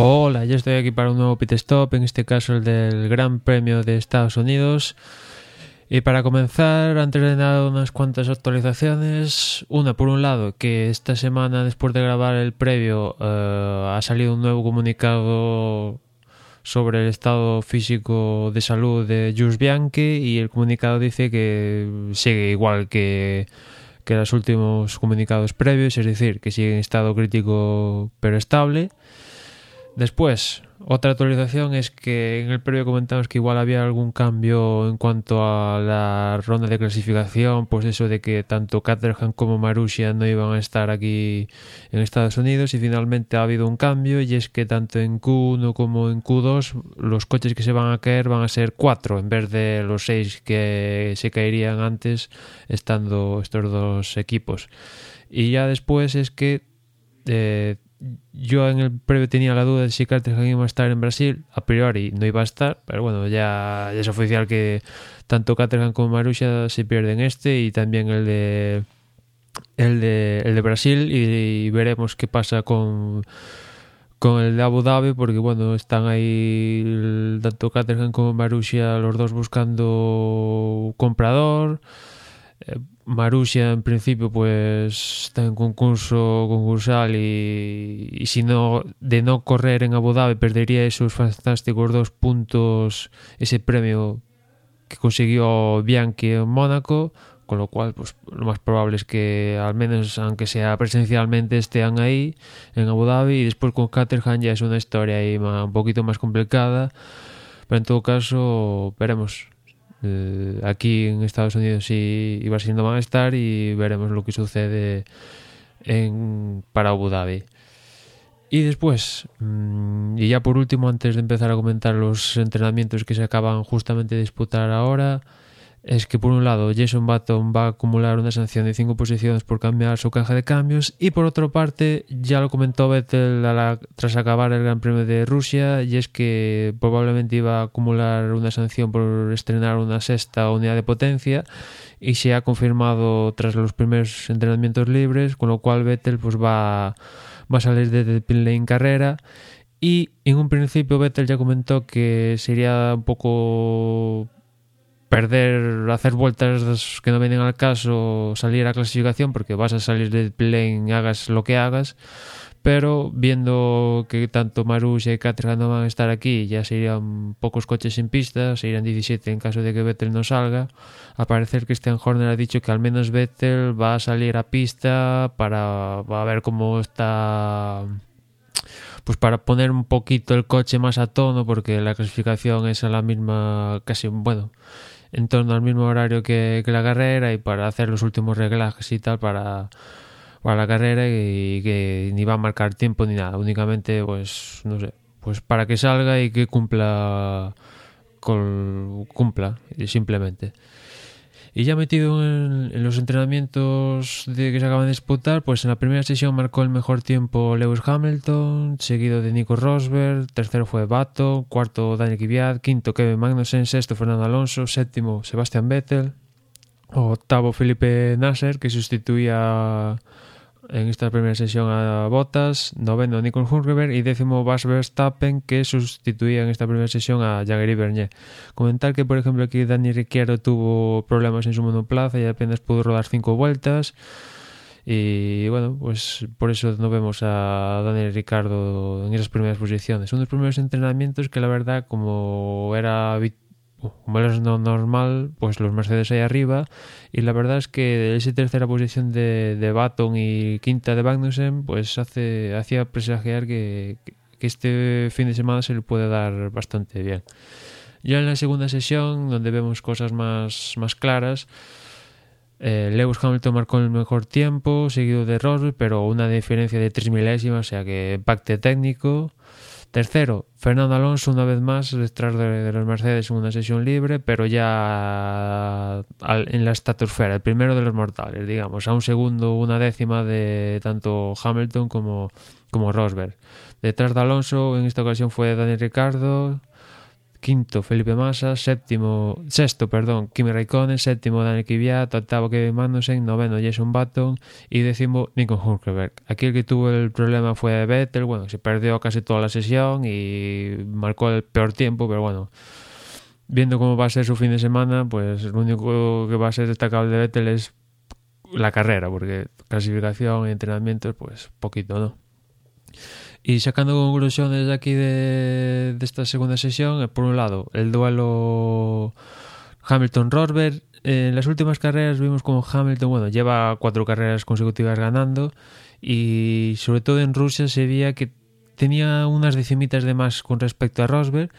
Hola, ya estoy aquí para un nuevo pit stop, en este caso el del Gran Premio de Estados Unidos. Y para comenzar, antes de nada, unas cuantas actualizaciones. Una, por un lado, que esta semana, después de grabar el previo, eh, ha salido un nuevo comunicado sobre el estado físico de salud de Jules Bianchi y el comunicado dice que sigue igual que, que los últimos comunicados previos, es decir, que sigue en estado crítico pero estable. Después, otra actualización es que en el previo comentamos que igual había algún cambio en cuanto a la ronda de clasificación, pues eso de que tanto Caterham como Marussia no iban a estar aquí en Estados Unidos y finalmente ha habido un cambio y es que tanto en Q1 como en Q2 los coches que se van a caer van a ser cuatro en vez de los seis que se caerían antes estando estos dos equipos. Y ya después es que eh, yo en el previo tenía la duda de si Caterham iba a estar en Brasil. A priori no iba a estar, pero bueno, ya, es oficial que tanto Caterham como Marussia se pierden este y también el de el de, el de Brasil y, veremos qué pasa con con el de Abu Dhabi porque bueno están ahí tanto Caterham como Marussia los dos buscando comprador eh, Marussia en principio pues está en concurso concursal y, y, si no de no correr en Abu Dhabi perdería esos fantásticos dos puntos ese premio que consiguió Bianchi en Mónaco con lo cual pues lo más probable es que al menos aunque sea presencialmente estén ahí en Abu Dhabi. Y después con Caterham ya es una historia ahí más, un poquito más complicada. Pero en todo caso veremos eh, aquí en Estados Unidos y Brasil no van a y veremos lo que sucede en, para Abu Dhabi. Y después, mmm, y ya por último, antes de empezar a comentar los entrenamientos que se acaban justamente de disputar ahora, es que por un lado Jason Button va a acumular una sanción de 5 posiciones por cambiar su caja de cambios y por otra parte ya lo comentó Vettel tras acabar el Gran Premio de Rusia y es que probablemente iba a acumular una sanción por estrenar una sexta unidad de potencia y se ha confirmado tras los primeros entrenamientos libres con lo cual Vettel pues va, va a salir de pin lane carrera. Y en un principio Vettel ya comentó que sería un poco perder, hacer vueltas que no vienen al caso, salir a clasificación, porque vas a salir del plane, hagas lo que hagas. Pero viendo que tanto Marussia y Caterham no van a estar aquí, ya serían pocos coches en pista, serían 17 en caso de que Vettel no salga. A parecer Christian Horner ha dicho que al menos Vettel va a salir a pista para va a ver cómo está pues para poner un poquito el coche más a tono porque la clasificación es a la misma casi bueno en torno al mismo horario que, que la carrera y para hacer los últimos reglajes y tal para, para la carrera y que ni va a marcar tiempo ni nada, únicamente pues no sé, pues para que salga y que cumpla con, cumpla simplemente. Y ya metido en, los entrenamientos de que se acaban de disputar, pues en la primera sesión marcó el mejor tiempo Lewis Hamilton, seguido de Nico Rosberg, tercero fue Bato, cuarto Daniel Kvyat, quinto Kevin Magnussen, sexto Fernando Alonso, séptimo Sebastian Vettel, octavo Felipe Nasser, que sustituía en esta primera sesión a Bottas, noveno Nico Hulkenberg y décimo Max Verstappen que sustituía en esta primera sesión a Jagger y Bernier. Comentar que por ejemplo aquí Dani Ricciardo tuvo problemas en su monoplaza y apenas pudo rodar cinco vueltas y bueno, pues por eso no vemos a Daniel Ricardo en esas primeras posiciones. Unos primeros entrenamientos que la verdad como era habitual como es no normal, pues los Mercedes ahí arriba. Y la verdad es que esa tercera posición de, de Baton y quinta de Magnussen, pues hace, hacía presagiar que, que este fin de semana se le puede dar bastante bien. Ya en la segunda sesión, donde vemos cosas más, más claras, eh, Lewis Hamilton marcó el mejor tiempo, seguido de Rosberg, pero una diferencia de 3 milésimas, o sea que impacte técnico. Tercero, Fernando Alonso una vez más detrás de, los Mercedes en una sesión libre, pero ya al, en la estratosfera, el primero de los mortales, digamos, a un segundo, una décima de tanto Hamilton como, como Rosberg. Detrás de Alonso en esta ocasión fue Daniel Ricardo, quinto Felipe Massa, séptimo, sexto, perdón, Kimi Raikkonen, séptimo Daniel Kvyat, octavo Kevin Magnussen, noveno Jason Button y décimo Nico Hulkenberg. Aquí el que tuvo el problema fue Vettel, bueno, se perdió casi toda la sesión y marcó el peor tiempo, pero bueno, viendo cómo va a ser su fin de semana, pues lo único que va a ser destacable de Vettel es la carrera, porque clasificación y entrenamientos, pues poquito, ¿no? Y sacando conclusiones aquí de, de esta segunda sesión, eh, por un lado, el duelo Hamilton-Rosberg. En las últimas carreras vimos como Hamilton, bueno, lleva cuatro carreras consecutivas ganando y sobre todo en Rusia se veía que tenía unas decimitas de más con respecto a Rosberg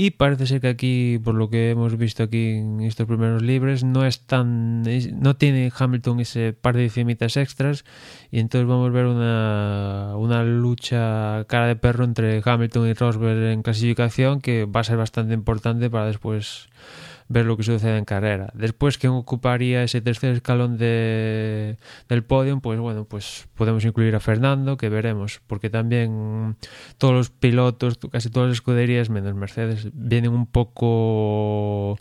y parece ser que aquí, por lo que hemos visto aquí en estos primeros libros, no es tan. no tiene Hamilton ese par de decimitas extras. Y entonces vamos a ver una, una lucha cara de perro entre Hamilton y Rosberg en clasificación que va a ser bastante importante para después ver lo que sucede en carrera. Después, ¿quién ocuparía ese tercer escalón de, del podio? Pues bueno, pues podemos incluir a Fernando, que veremos, porque también todos los pilotos, casi todas las escuderías, menos Mercedes, vienen un poco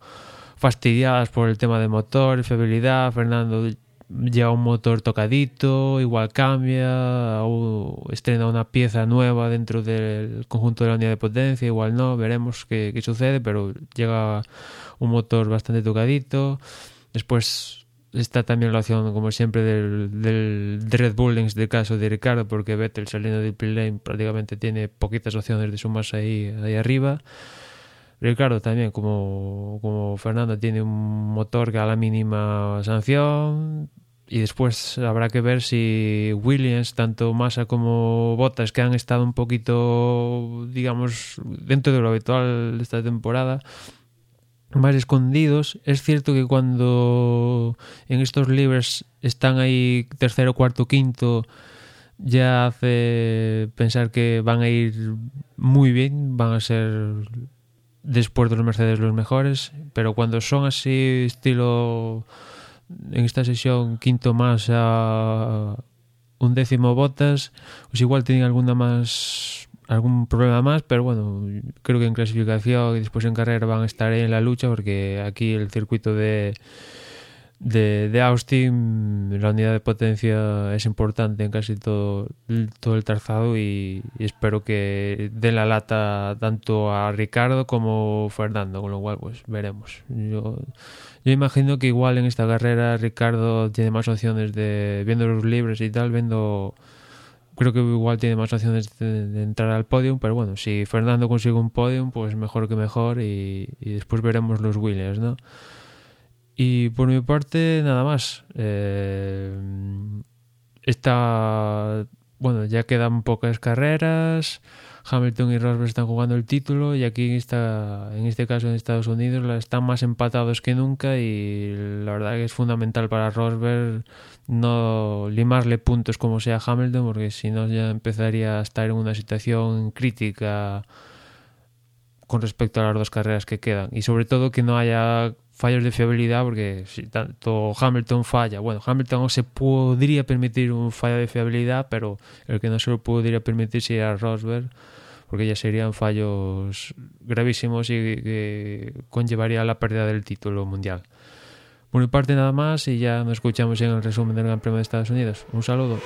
fastidiadas por el tema de motor, fiabilidad. Fernando lleva un motor tocadito, igual cambia, o estrena una pieza nueva dentro del conjunto de la unidad de potencia, igual no, veremos qué, qué sucede, pero llega un motor bastante tocadito. Después está también la opción, como siempre, del, del de Red Bull en este caso de Ricardo, porque Vettel saliendo del pit lane prácticamente tiene poquitas opciones de sumarse ahí, ahí arriba. Ricardo también, como, como Fernando, tiene un motor que a la mínima sanción. Y después habrá que ver si Williams, tanto Massa como Bottas, que han estado un poquito, digamos, dentro de lo habitual de esta temporada, más escondidos. Es cierto que cuando en estos libros están ahí tercero, cuarto, quinto, ya hace pensar que van a ir muy bien, van a ser después de los Mercedes los mejores, pero cuando son así estilo en esta sesión quinto más a un décimo botas, pues igual tienen alguna más algún problema más, pero bueno, creo que en clasificación y después en carrera van a estar en la lucha porque aquí el circuito de de, de, Austin, la unidad de potencia es importante en casi todo, todo el trazado y, espero que den la lata tanto a Ricardo como Fernando, con lo cual pues veremos. Yo, yo imagino que igual en esta carrera Ricardo tiene más opciones de, viendo los libres y tal, viendo creo que igual tiene más opciones de, de, entrar al podium, pero bueno, si Fernando consigue un podium, pues mejor que mejor y, y después veremos los Williams, ¿no? Y por mi parte, nada más. Eh, está. Bueno, ya quedan pocas carreras. Hamilton y Rosberg están jugando el título y aquí en, esta, en este caso en Estados Unidos están más empatados que nunca y la verdad que es fundamental para Rosberg no limarle puntos como sea Hamilton porque si no ya empezaría a estar en una situación crítica con respecto a las dos carreras que quedan y sobre todo que no haya fallos de fiabilidad porque si tanto Hamilton falla, bueno, Hamilton se podría permitir un fallo de fiabilidad, pero el que no se lo podría permitir sería Rosberg, porque ya serían fallos gravísimos y que conllevaría la pérdida del título mundial. Por mi parte nada más y ya nos escuchamos en el resumen del Gran Premio de Estados Unidos. Un saludo.